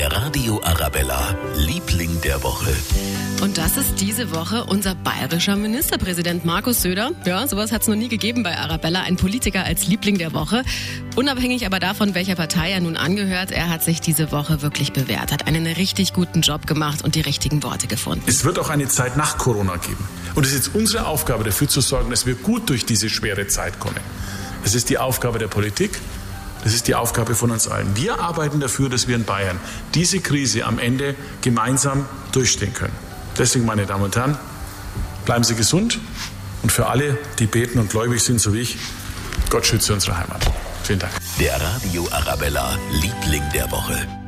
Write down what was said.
Der Radio Arabella, Liebling der Woche. Und das ist diese Woche unser bayerischer Ministerpräsident Markus Söder. Ja, sowas hat es noch nie gegeben bei Arabella. Ein Politiker als Liebling der Woche. Unabhängig aber davon, welcher Partei er nun angehört, er hat sich diese Woche wirklich bewährt, hat einen richtig guten Job gemacht und die richtigen Worte gefunden. Es wird auch eine Zeit nach Corona geben. Und es ist jetzt unsere Aufgabe, dafür zu sorgen, dass wir gut durch diese schwere Zeit kommen. Es ist die Aufgabe der Politik, das ist die Aufgabe von uns allen. Wir arbeiten dafür, dass wir in Bayern diese Krise am Ende gemeinsam durchstehen können. Deswegen, meine Damen und Herren, bleiben Sie gesund und für alle, die beten und gläubig sind, so wie ich, Gott schütze unsere Heimat. Vielen Dank. Der Radio Arabella, Liebling der Woche.